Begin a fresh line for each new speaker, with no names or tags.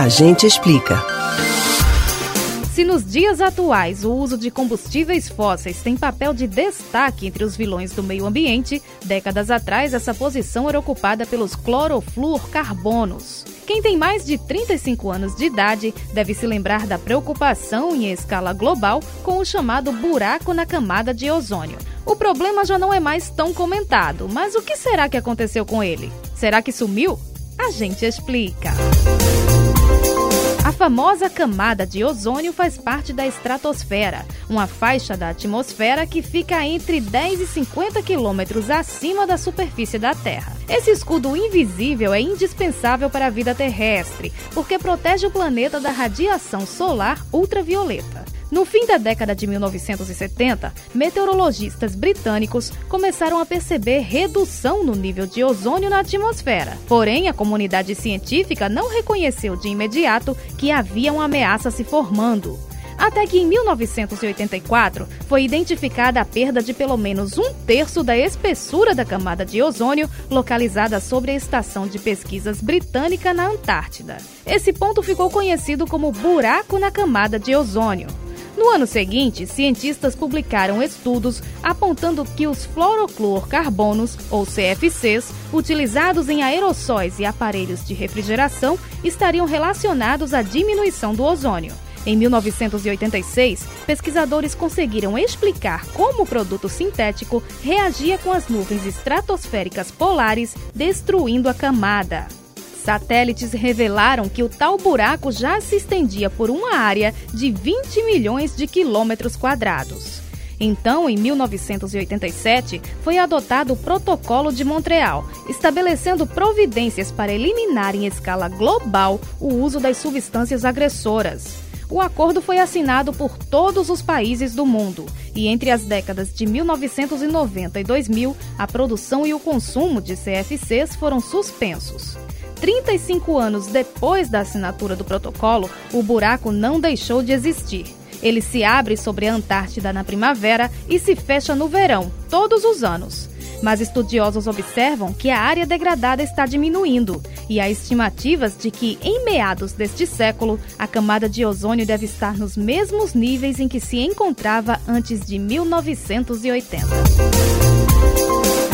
A gente explica.
Se nos dias atuais o uso de combustíveis fósseis tem papel de destaque entre os vilões do meio ambiente, décadas atrás essa posição era ocupada pelos clorofluorcarbonos. Quem tem mais de 35 anos de idade deve se lembrar da preocupação em escala global com o chamado buraco na camada de ozônio. O problema já não é mais tão comentado, mas o que será que aconteceu com ele? Será que sumiu? A gente explica. A famosa camada de ozônio faz parte da estratosfera, uma faixa da atmosfera que fica entre 10 e 50 quilômetros acima da superfície da Terra. Esse escudo invisível é indispensável para a vida terrestre, porque protege o planeta da radiação solar ultravioleta. No fim da década de 1970, meteorologistas britânicos começaram a perceber redução no nível de ozônio na atmosfera. Porém, a comunidade científica não reconheceu de imediato que havia uma ameaça se formando. Até que em 1984 foi identificada a perda de pelo menos um terço da espessura da camada de ozônio localizada sobre a estação de pesquisas britânica na Antártida. Esse ponto ficou conhecido como buraco na camada de ozônio. No ano seguinte, cientistas publicaram estudos apontando que os fluorocluorcarbonos, ou CFCs, utilizados em aerossóis e aparelhos de refrigeração, estariam relacionados à diminuição do ozônio. Em 1986, pesquisadores conseguiram explicar como o produto sintético reagia com as nuvens estratosféricas polares, destruindo a camada. Satélites revelaram que o tal buraco já se estendia por uma área de 20 milhões de quilômetros quadrados. Então, em 1987, foi adotado o Protocolo de Montreal, estabelecendo providências para eliminar em escala global o uso das substâncias agressoras. O acordo foi assinado por todos os países do mundo e entre as décadas de 1990 e 2000, a produção e o consumo de CFCs foram suspensos. 35 anos depois da assinatura do protocolo, o buraco não deixou de existir. Ele se abre sobre a Antártida na primavera e se fecha no verão, todos os anos. Mas estudiosos observam que a área degradada está diminuindo e há estimativas de que, em meados deste século, a camada de ozônio deve estar nos mesmos níveis em que se encontrava antes de 1980.